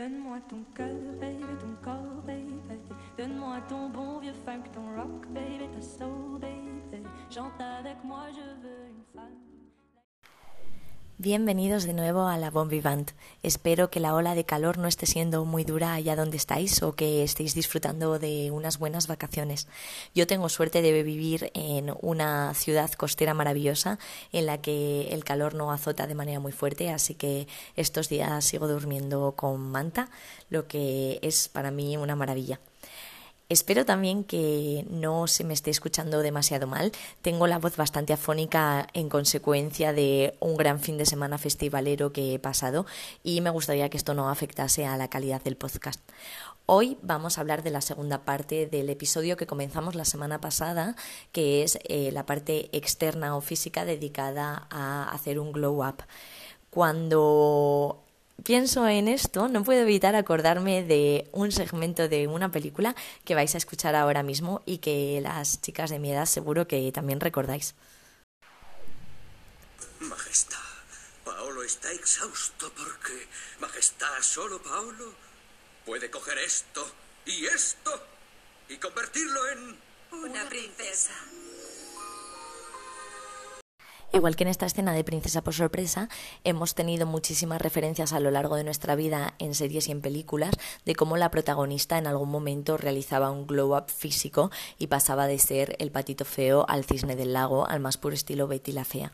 Donne-moi ton cœur, baby, ton corps, baby. Donne-moi ton bon vieux funk, ton rock, baby, ta soul, baby. Chante avec moi, je veux une femme. Bienvenidos de nuevo a la Bon Vivant. Espero que la ola de calor no esté siendo muy dura allá donde estáis o que estéis disfrutando de unas buenas vacaciones. Yo tengo suerte de vivir en una ciudad costera maravillosa en la que el calor no azota de manera muy fuerte, así que estos días sigo durmiendo con manta, lo que es para mí una maravilla. Espero también que no se me esté escuchando demasiado mal. Tengo la voz bastante afónica en consecuencia de un gran fin de semana festivalero que he pasado y me gustaría que esto no afectase a la calidad del podcast. Hoy vamos a hablar de la segunda parte del episodio que comenzamos la semana pasada, que es eh, la parte externa o física dedicada a hacer un glow up. Cuando pienso en esto, no puedo evitar acordarme de un segmento de una película que vais a escuchar ahora mismo y que las chicas de mi edad seguro que también recordáis. Majestad, Paolo está exhausto porque... Majestad, solo Paolo puede coger esto y esto y convertirlo en... Una princesa. Igual que en esta escena de Princesa por sorpresa, hemos tenido muchísimas referencias a lo largo de nuestra vida en series y en películas de cómo la protagonista en algún momento realizaba un glow up físico y pasaba de ser el patito feo al cisne del lago, al más puro estilo Betty la fea.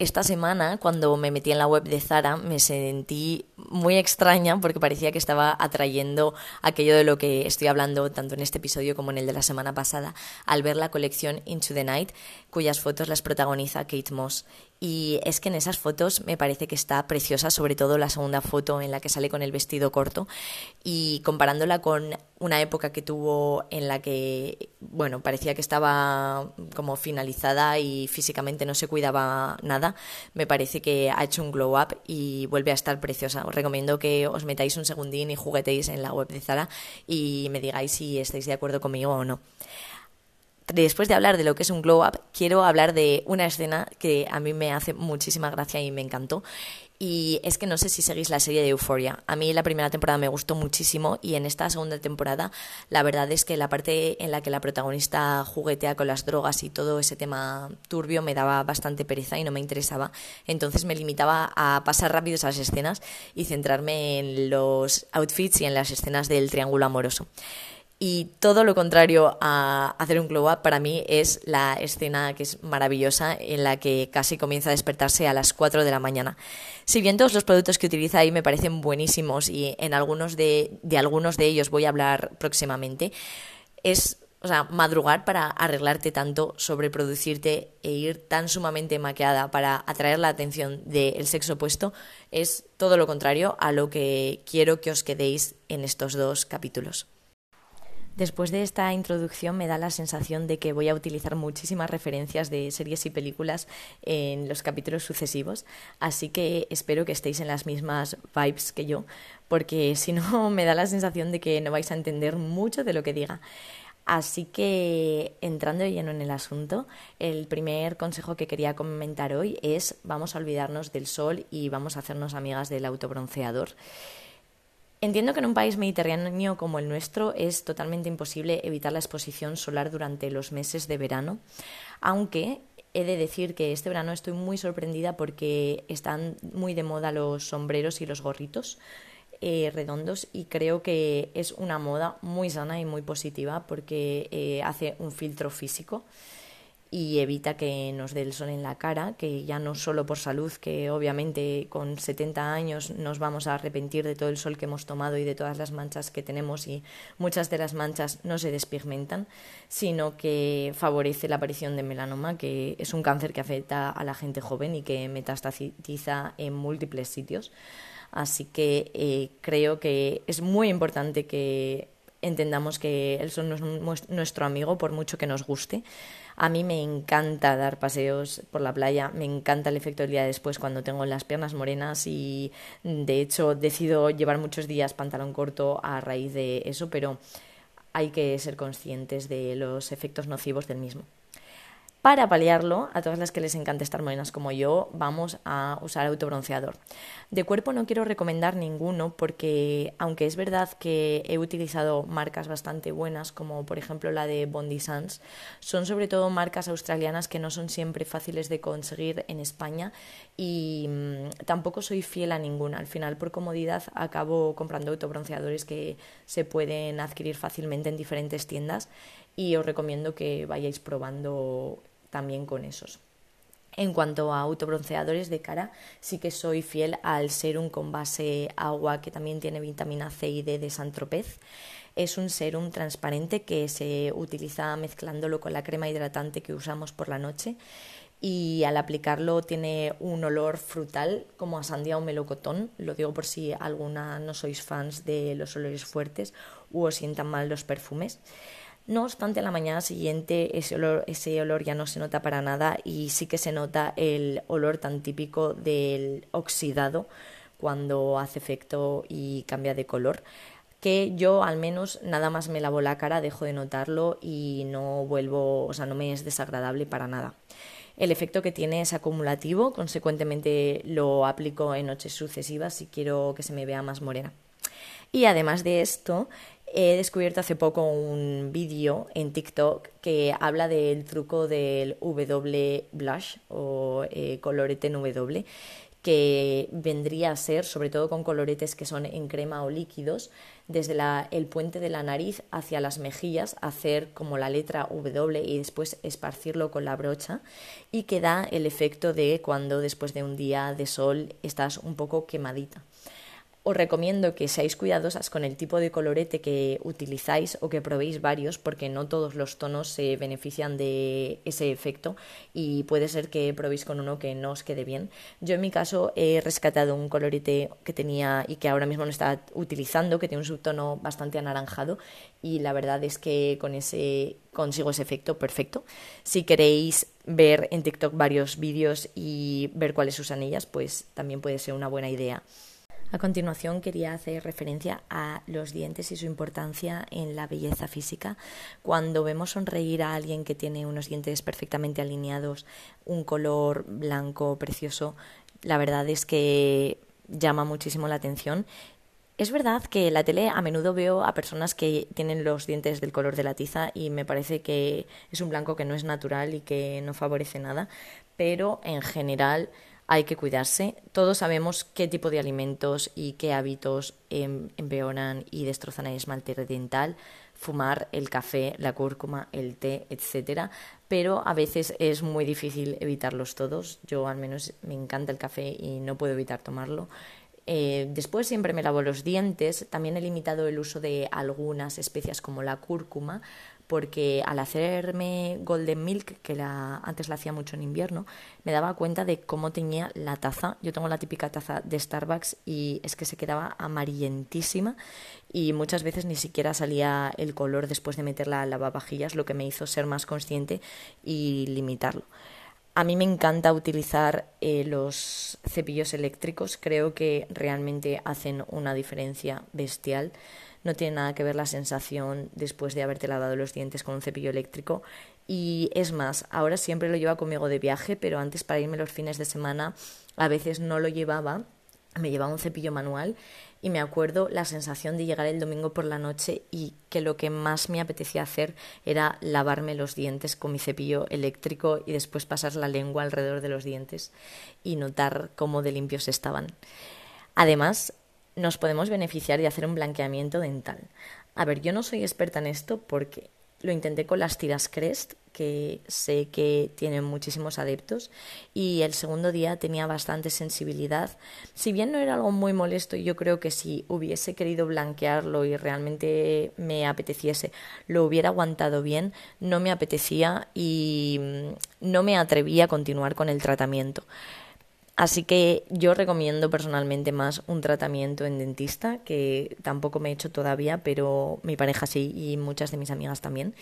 Esta semana, cuando me metí en la web de Zara, me sentí muy extraña porque parecía que estaba atrayendo aquello de lo que estoy hablando tanto en este episodio como en el de la semana pasada, al ver la colección Into the Night, cuyas fotos las protagoniza Kate Moss. Y es que en esas fotos me parece que está preciosa, sobre todo la segunda foto en la que sale con el vestido corto. Y comparándola con una época que tuvo en la que, bueno, parecía que estaba como finalizada y físicamente no se cuidaba nada, me parece que ha hecho un glow up y vuelve a estar preciosa. Os recomiendo que os metáis un segundín y juguetéis en la web de Zara y me digáis si estáis de acuerdo conmigo o no después de hablar de lo que es un glow up, quiero hablar de una escena que a mí me hace muchísima gracia y me encantó. Y es que no sé si seguís la serie de Euphoria. A mí la primera temporada me gustó muchísimo y en esta segunda temporada la verdad es que la parte en la que la protagonista juguetea con las drogas y todo ese tema turbio me daba bastante pereza y no me interesaba. Entonces me limitaba a pasar rápido esas escenas y centrarme en los outfits y en las escenas del triángulo amoroso. Y todo lo contrario a hacer un glow up para mí es la escena que es maravillosa en la que casi comienza a despertarse a las 4 de la mañana. Si bien todos los productos que utiliza ahí me parecen buenísimos y en algunos de, de algunos de ellos voy a hablar próximamente, es o sea, madrugar para arreglarte tanto, sobreproducirte e ir tan sumamente maquillada para atraer la atención del sexo opuesto es todo lo contrario a lo que quiero que os quedéis en estos dos capítulos. Después de esta introducción me da la sensación de que voy a utilizar muchísimas referencias de series y películas en los capítulos sucesivos, así que espero que estéis en las mismas vibes que yo, porque si no me da la sensación de que no vais a entender mucho de lo que diga. Así que entrando lleno en el asunto, el primer consejo que quería comentar hoy es vamos a olvidarnos del sol y vamos a hacernos amigas del autobronceador. Entiendo que en un país mediterráneo como el nuestro es totalmente imposible evitar la exposición solar durante los meses de verano, aunque he de decir que este verano estoy muy sorprendida porque están muy de moda los sombreros y los gorritos eh, redondos y creo que es una moda muy sana y muy positiva porque eh, hace un filtro físico y evita que nos dé el sol en la cara, que ya no solo por salud, que obviamente con 70 años nos vamos a arrepentir de todo el sol que hemos tomado y de todas las manchas que tenemos y muchas de las manchas no se despigmentan, sino que favorece la aparición de melanoma, que es un cáncer que afecta a la gente joven y que metastatiza en múltiples sitios. Así que eh, creo que es muy importante que entendamos que el sol no es nuestro amigo por mucho que nos guste a mí me encanta dar paseos por la playa, me encanta el efecto del día después cuando tengo las piernas morenas y de hecho decido llevar muchos días pantalón corto a raíz de eso, pero hay que ser conscientes de los efectos nocivos del mismo. Para paliarlo, a todas las que les encanta estar morenas como yo, vamos a usar autobronceador. De cuerpo no quiero recomendar ninguno porque, aunque es verdad que he utilizado marcas bastante buenas, como por ejemplo la de Bondi Sans, son sobre todo marcas australianas que no son siempre fáciles de conseguir en España y mm, tampoco soy fiel a ninguna. Al final, por comodidad, acabo comprando autobronceadores que se pueden adquirir fácilmente en diferentes tiendas y os recomiendo que vayáis probando también con esos. En cuanto a autobronceadores de cara, sí que soy fiel al serum con base agua que también tiene vitamina C y D de Santropez. Es un serum transparente que se utiliza mezclándolo con la crema hidratante que usamos por la noche y al aplicarlo tiene un olor frutal como a sandía o melocotón. Lo digo por si alguna no sois fans de los olores fuertes u os sientan mal los perfumes. No obstante, a la mañana siguiente ese olor, ese olor ya no se nota para nada y sí que se nota el olor tan típico del oxidado cuando hace efecto y cambia de color que yo al menos nada más me lavo la cara, dejo de notarlo y no vuelvo, o sea, no me es desagradable para nada. El efecto que tiene es acumulativo, consecuentemente lo aplico en noches sucesivas si quiero que se me vea más morena. Y además de esto, He descubierto hace poco un vídeo en TikTok que habla del truco del W blush o eh, colorete en W, que vendría a ser, sobre todo con coloretes que son en crema o líquidos, desde el puente de la nariz hacia las mejillas, hacer como la letra W y después esparcirlo con la brocha y que da el efecto de cuando después de un día de sol estás un poco quemadita os recomiendo que seáis cuidadosas con el tipo de colorete que utilizáis o que probéis varios porque no todos los tonos se benefician de ese efecto y puede ser que probéis con uno que no os quede bien. Yo en mi caso he rescatado un colorete que tenía y que ahora mismo no está utilizando, que tiene un subtono bastante anaranjado y la verdad es que con ese consigo ese efecto perfecto. Si queréis ver en TikTok varios vídeos y ver cuáles usan ellas, pues también puede ser una buena idea. A continuación quería hacer referencia a los dientes y su importancia en la belleza física. Cuando vemos sonreír a alguien que tiene unos dientes perfectamente alineados, un color blanco precioso, la verdad es que llama muchísimo la atención. Es verdad que en la tele a menudo veo a personas que tienen los dientes del color de la tiza y me parece que es un blanco que no es natural y que no favorece nada, pero en general hay que cuidarse. Todos sabemos qué tipo de alimentos y qué hábitos em, empeoran y destrozan el esmalte dental, fumar, el café, la cúrcuma, el té, etcétera, pero a veces es muy difícil evitarlos todos. Yo al menos me encanta el café y no puedo evitar tomarlo. Eh, después siempre me lavo los dientes. También he limitado el uso de algunas especias como la cúrcuma porque al hacerme Golden Milk, que la, antes la hacía mucho en invierno, me daba cuenta de cómo tenía la taza. Yo tengo la típica taza de Starbucks y es que se quedaba amarillentísima y muchas veces ni siquiera salía el color después de meterla al lavavajillas, lo que me hizo ser más consciente y limitarlo. A mí me encanta utilizar eh, los cepillos eléctricos, creo que realmente hacen una diferencia bestial no tiene nada que ver la sensación después de haberte lavado los dientes con un cepillo eléctrico. Y es más, ahora siempre lo lleva conmigo de viaje, pero antes para irme los fines de semana a veces no lo llevaba. Me llevaba un cepillo manual y me acuerdo la sensación de llegar el domingo por la noche y que lo que más me apetecía hacer era lavarme los dientes con mi cepillo eléctrico y después pasar la lengua alrededor de los dientes y notar cómo de limpios estaban. Además, nos podemos beneficiar de hacer un blanqueamiento dental. A ver, yo no soy experta en esto porque lo intenté con las tiras Crest, que sé que tienen muchísimos adeptos, y el segundo día tenía bastante sensibilidad. Si bien no era algo muy molesto, yo creo que si hubiese querido blanquearlo y realmente me apeteciese, lo hubiera aguantado bien, no me apetecía y mm, no me atrevía a continuar con el tratamiento. Así que yo recomiendo personalmente más un tratamiento en dentista, que tampoco me he hecho todavía, pero mi pareja sí y muchas de mis amigas también.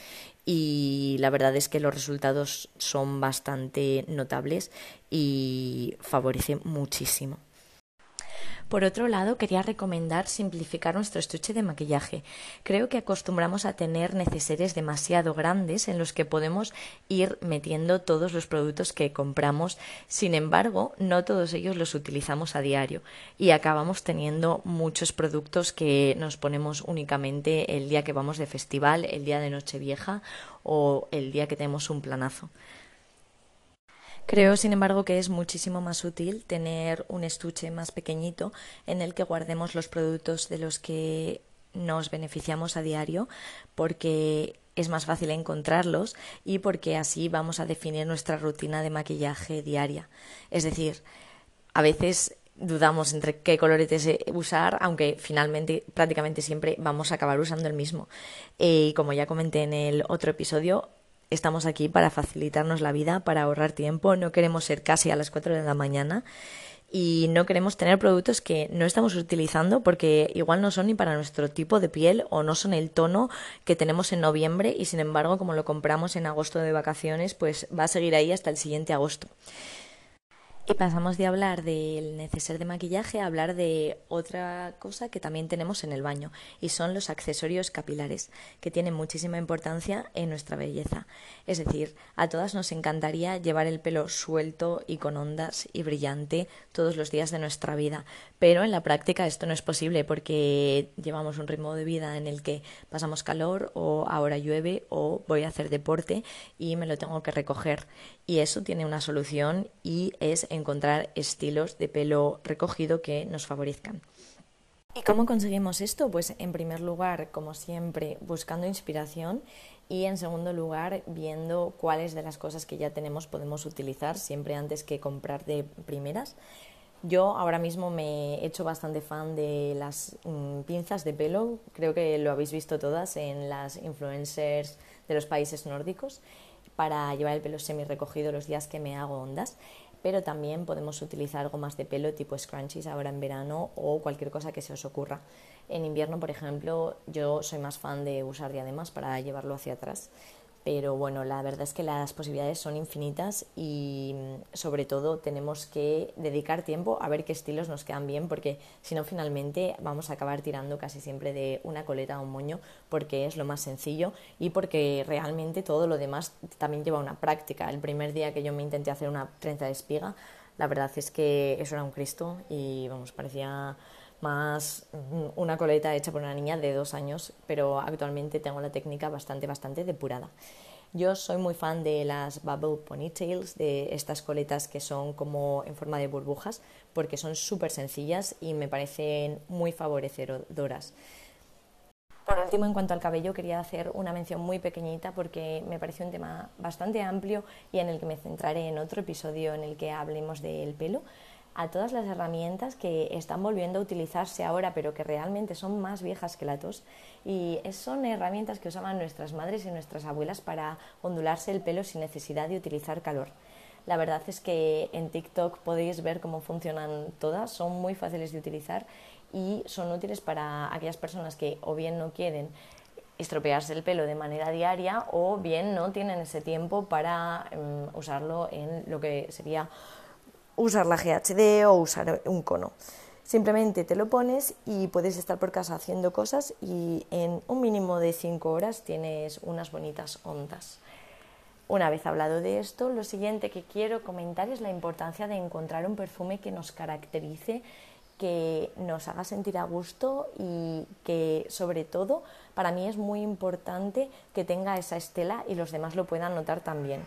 Y la verdad es que los resultados son bastante notables y favorece muchísimo. Por otro lado, quería recomendar simplificar nuestro estuche de maquillaje. Creo que acostumbramos a tener neceseres demasiado grandes en los que podemos ir metiendo todos los productos que compramos. Sin embargo, no todos ellos los utilizamos a diario y acabamos teniendo muchos productos que nos ponemos únicamente el día que vamos de festival, el día de Nochevieja o el día que tenemos un planazo. Creo, sin embargo, que es muchísimo más útil tener un estuche más pequeñito en el que guardemos los productos de los que nos beneficiamos a diario porque es más fácil encontrarlos y porque así vamos a definir nuestra rutina de maquillaje diaria. Es decir, a veces dudamos entre qué coloretes usar, aunque finalmente prácticamente siempre vamos a acabar usando el mismo. Y como ya comenté en el otro episodio, estamos aquí para facilitarnos la vida, para ahorrar tiempo, no queremos ser casi a las 4 de la mañana y no queremos tener productos que no estamos utilizando porque igual no son ni para nuestro tipo de piel o no son el tono que tenemos en noviembre y sin embargo como lo compramos en agosto de vacaciones pues va a seguir ahí hasta el siguiente agosto. Pasamos de hablar del neceser de maquillaje a hablar de otra cosa que también tenemos en el baño, y son los accesorios capilares, que tienen muchísima importancia en nuestra belleza. Es decir, a todas nos encantaría llevar el pelo suelto y con ondas y brillante todos los días de nuestra vida, pero en la práctica esto no es posible porque llevamos un ritmo de vida en el que pasamos calor o ahora llueve o voy a hacer deporte y me lo tengo que recoger. Y eso tiene una solución y es encontrar estilos de pelo recogido que nos favorezcan. ¿Y cómo conseguimos esto? Pues en primer lugar, como siempre, buscando inspiración y en segundo lugar, viendo cuáles de las cosas que ya tenemos podemos utilizar siempre antes que comprar de primeras. Yo ahora mismo me he hecho bastante fan de las mm, pinzas de pelo, creo que lo habéis visto todas en las influencers de los países nórdicos para llevar el pelo semi recogido los días que me hago ondas pero también podemos utilizar gomas de pelo tipo scrunchies ahora en verano o cualquier cosa que se os ocurra. En invierno, por ejemplo, yo soy más fan de usar diademas para llevarlo hacia atrás pero bueno, la verdad es que las posibilidades son infinitas y mm, sobre todo tenemos que dedicar tiempo a ver qué estilos nos quedan bien porque si no finalmente vamos a acabar tirando casi siempre de una coleta a un moño porque es lo más sencillo y porque realmente todo lo demás también lleva una práctica. El primer día que yo me intenté hacer una trenza de espiga, la verdad es que eso era un Cristo y vamos, parecía más mm, una coleta hecha por una niña de dos años, pero actualmente tengo la técnica bastante, bastante depurada. Yo soy muy fan de las bubble ponytails, de estas coletas que son como en forma de burbujas, porque son súper sencillas y me parecen muy favorecedoras. Por último, en cuanto al cabello, quería hacer una mención muy pequeñita porque me pareció un tema bastante amplio y en el que me centraré en otro episodio en el que hablemos del pelo a todas las herramientas que están volviendo a utilizarse ahora, pero que realmente son más viejas que la tos. Y son herramientas que usaban nuestras madres y nuestras abuelas para ondularse el pelo sin necesidad de utilizar calor. La verdad es que en TikTok podéis ver cómo funcionan todas, son muy fáciles de utilizar y son útiles para aquellas personas que o bien no quieren estropearse el pelo de manera diaria o bien no tienen ese tiempo para em, usarlo en lo que sería usar la GHD o usar un cono. Simplemente te lo pones y puedes estar por casa haciendo cosas y en un mínimo de 5 horas tienes unas bonitas ondas. Una vez hablado de esto, lo siguiente que quiero comentar es la importancia de encontrar un perfume que nos caracterice, que nos haga sentir a gusto y que sobre todo para mí es muy importante que tenga esa estela y los demás lo puedan notar también.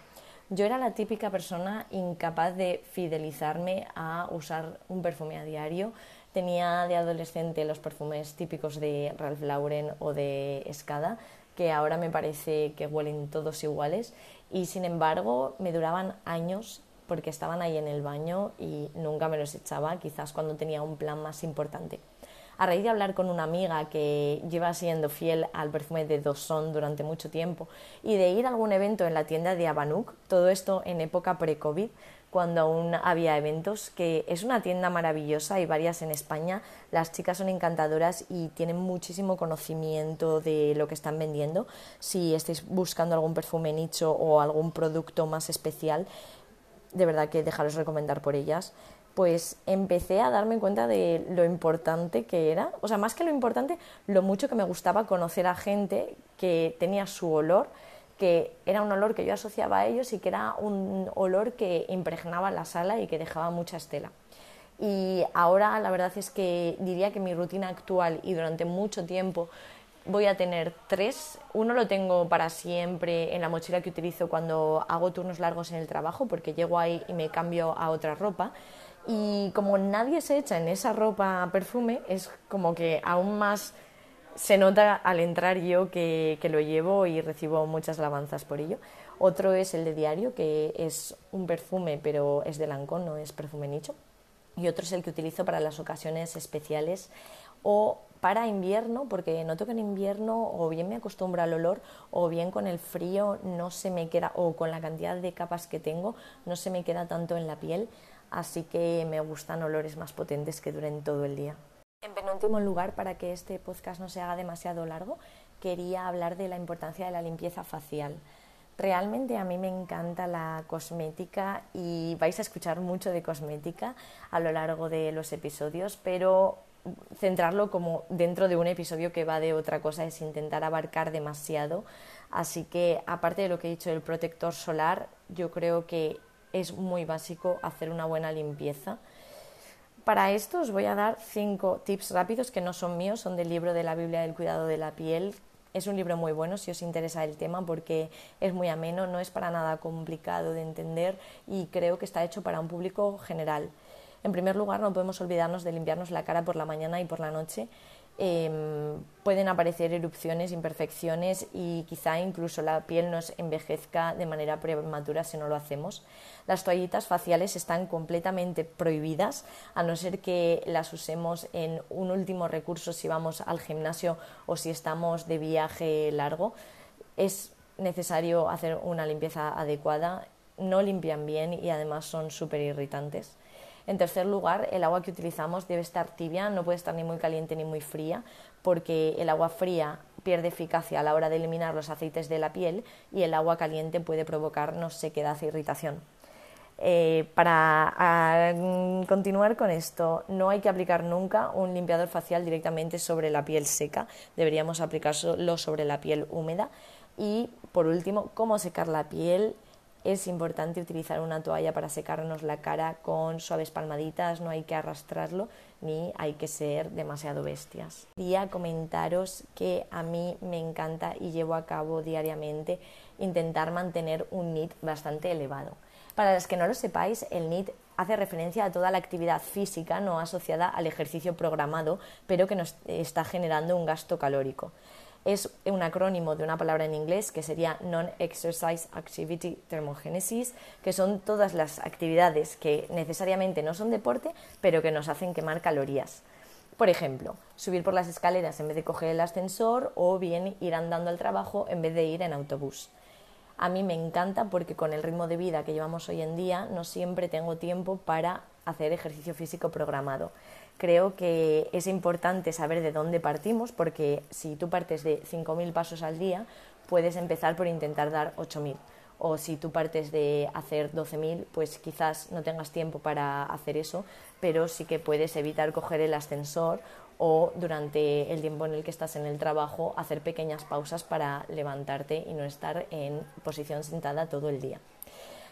Yo era la típica persona incapaz de fidelizarme a usar un perfume a diario. Tenía de adolescente los perfumes típicos de Ralph Lauren o de Escada, que ahora me parece que huelen todos iguales y sin embargo me duraban años porque estaban ahí en el baño y nunca me los echaba, quizás cuando tenía un plan más importante a raíz de hablar con una amiga que lleva siendo fiel al perfume de Dosson durante mucho tiempo y de ir a algún evento en la tienda de Abanuk, todo esto en época pre-COVID, cuando aún había eventos, que es una tienda maravillosa, y varias en España, las chicas son encantadoras y tienen muchísimo conocimiento de lo que están vendiendo. Si estáis buscando algún perfume nicho o algún producto más especial, de verdad que dejaros recomendar por ellas pues empecé a darme cuenta de lo importante que era, o sea, más que lo importante, lo mucho que me gustaba conocer a gente que tenía su olor, que era un olor que yo asociaba a ellos y que era un olor que impregnaba la sala y que dejaba mucha estela. Y ahora la verdad es que diría que mi rutina actual y durante mucho tiempo voy a tener tres. Uno lo tengo para siempre en la mochila que utilizo cuando hago turnos largos en el trabajo porque llego ahí y me cambio a otra ropa. Y como nadie se echa en esa ropa perfume, es como que aún más se nota al entrar yo que, que, lo llevo y recibo muchas alabanzas por ello. Otro es el de diario, que es un perfume, pero es de Lancôme, no es perfume nicho. Y otro es el que utilizo para las ocasiones especiales o para invierno, porque noto que en invierno o bien me acostumbro al olor o bien con el frío no se me queda, o con la cantidad de capas que tengo, no se me queda tanto en la piel así que me gustan olores más potentes que duren todo el día. En penúltimo lugar, para que este podcast no se haga demasiado largo, quería hablar de la importancia de la limpieza facial. Realmente a mí me encanta la cosmética y vais a escuchar mucho de cosmética a lo largo de los episodios, pero centrarlo como dentro de un episodio que va de otra cosa es intentar abarcar demasiado. Así que aparte de lo que he dicho del protector solar, yo creo que es muy básico hacer una buena limpieza. Para esto os voy a dar cinco tips rápidos que no son míos, son del libro de la Biblia del cuidado de la piel. Es un libro muy bueno si os interesa el tema porque es muy ameno, no es para nada complicado de entender y creo que está hecho para un público general. En primer lugar, no podemos olvidarnos de limpiarnos la cara por la mañana y por la noche Em, pueden aparecer erupciones, imperfecciones y quizá incluso la piel nos envejezca de manera prematura si no lo hacemos. Las toallitas faciales están completamente prohibidas a no ser que las usemos en un último recurso si vamos al gimnasio o si estamos de viaje largo. Es necesario hacer una limpieza adecuada, no limpian bien y además son súper irritantes. En tercer lugar, el agua que utilizamos debe estar tibia, no puede estar ni muy caliente ni muy fría, porque el agua fría pierde eficacia a la hora de eliminar los aceites de la piel y el agua caliente puede provocarnos sequedad e irritación. Eh, para continuar con esto, no hay que aplicar nunca un limpiador facial directamente sobre la piel seca, deberíamos aplicarlo sobre la piel húmeda. Y por último, cómo secar la piel es importante utilizar una toalla para secarnos la cara con suaves palmaditas, no hay que arrastrarlo ni hay que ser demasiado bestias. Quería comentaros que a mí me encanta y llevo a cabo diariamente intentar mantener un NIT bastante elevado. Para los que no lo sepáis, el NIT hace referencia a toda la actividad física no asociada al ejercicio programado, pero que nos está generando un gasto calórico es un acrónimo de una palabra en inglés que sería Non-Exercise Activity Thermogenesis, que son todas las actividades que necesariamente no son deporte, pero que nos hacen quemar calorías. Por ejemplo, subir por las escaleras en vez de coger el ascensor o bien ir andando al trabajo en vez de ir en autobús. A mí me encanta porque con el ritmo de vida que llevamos hoy en día no siempre tengo tiempo para hacer ejercicio físico programado creo que es importante saber de dónde partimos, porque si tú partes de 5.000 pasos al día, puedes empezar por intentar dar 8.000. O si tú partes de hacer 12.000, pues quizás no tengas tiempo para hacer eso, pero sí que puedes evitar coger el ascensor o durante el tiempo en el que estás en el trabajo hacer pequeñas pausas para levantarte y no estar en posición sentada todo el día.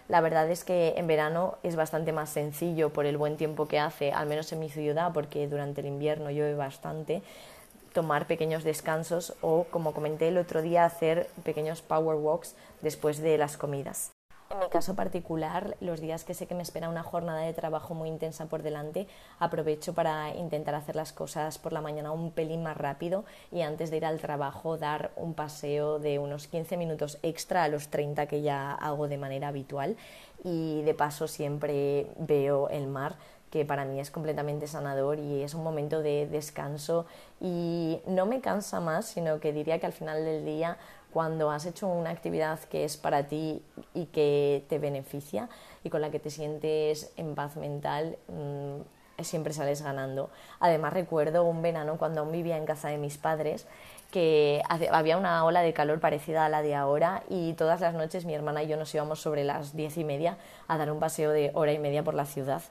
La verdad es que en verano es bastante más sencillo por el buen tiempo que hace, al menos en mi ciudad, porque durante el invierno llueve bastante, tomar pequeños descansos o, como comenté el otro día, hacer pequeños power walks después de las comidas. En mi caso particular, los días que sé que me espera una jornada de trabajo muy intensa por delante, aprovecho para intentar hacer las cosas por la mañana un pelín más rápido y antes de ir al trabajo dar un paseo de unos 15 minutos extra a los 30 que ya hago de manera habitual. Y de paso siempre veo el mar que para mí es completamente sanador y es un momento de descanso. Y no me cansa más, sino que diría que al final del día cuando has hecho una actividad que es para ti y que te beneficia y con la que te sientes en paz mental, mm, siempre sales ganando. Además recuerdo un verano cuando aún vivía en casa de mis padres que había una ola de calor parecida a la de ahora y todas las noches mi hermana y yo nos íbamos sobre las diez y media a dar un paseo de hora y media por la ciudad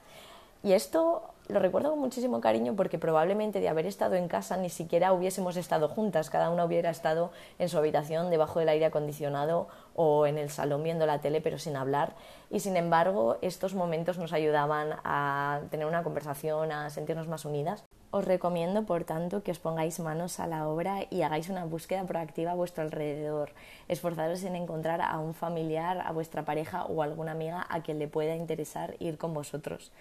Y esto lo recuerdo con muchísimo cariño porque probablemente de haber estado en casa ni siquiera hubiésemos estado juntas, cada una hubiera estado en su habitación debajo del aire acondicionado o en el salón viendo la tele pero sin hablar y sin embargo estos momentos nos ayudaban a tener una conversación, a sentirnos más unidas. Os recomiendo, por tanto, que os pongáis manos a la obra y hagáis una búsqueda proactiva a vuestro alrededor. Esforzaros en encontrar a un familiar, a vuestra pareja o alguna amiga a quien le pueda interesar ir con vosotros.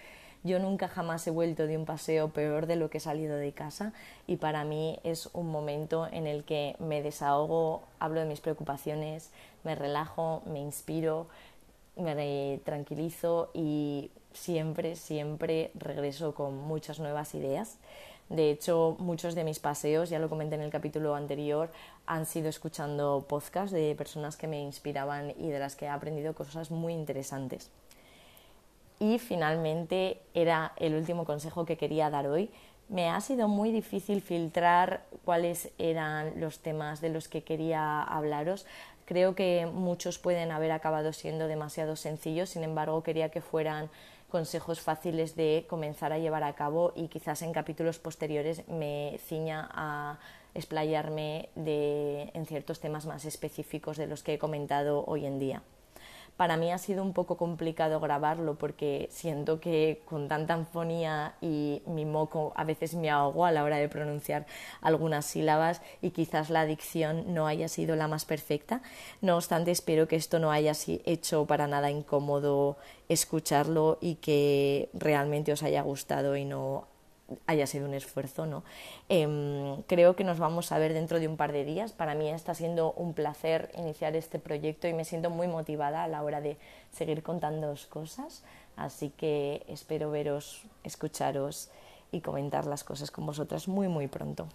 Yo nunca jamás he vuelto de un paseo peor de lo que he salido de casa y para mí es un momento en el que me desahogo, hablo de mis preocupaciones, me relajo, me inspiro, me tranquilizo y siempre, siempre regreso con muchas nuevas ideas. De hecho, muchos de mis paseos, ya lo comenté en el capítulo anterior, han sido escuchando podcasts de personas que me inspiraban y de las que he aprendido cosas muy interesantes. Y finalmente era el último consejo que quería dar hoy. Me ha sido muy difícil filtrar cuáles eran los temas de los que quería hablaros. Creo que muchos pueden haber acabado siendo demasiado sencillos, sin embargo quería que fueran consejos fáciles de comenzar a llevar a cabo y quizás en capítulos posteriores me ciña a explayarme de, en ciertos temas más específicos de los que he comentado hoy en día. Para mí ha sido un poco complicado grabarlo porque siento que con tanta anfonía y mi moco a veces me ahogo a la hora de pronunciar algunas sílabas y quizás la dicción no haya sido la más perfecta. No obstante, espero que esto no haya hecho para nada incómodo escucharlo y que realmente os haya gustado y no haya sido un esfuerzo, ¿no? Em, creo que nos vamos a ver dentro de un par de días. Para mí está siendo un placer iniciar este proyecto y me siento muy motivada a la hora de seguir contándoos cosas. Así que espero veros, escucharos y comentar las cosas con vosotras muy, muy pronto.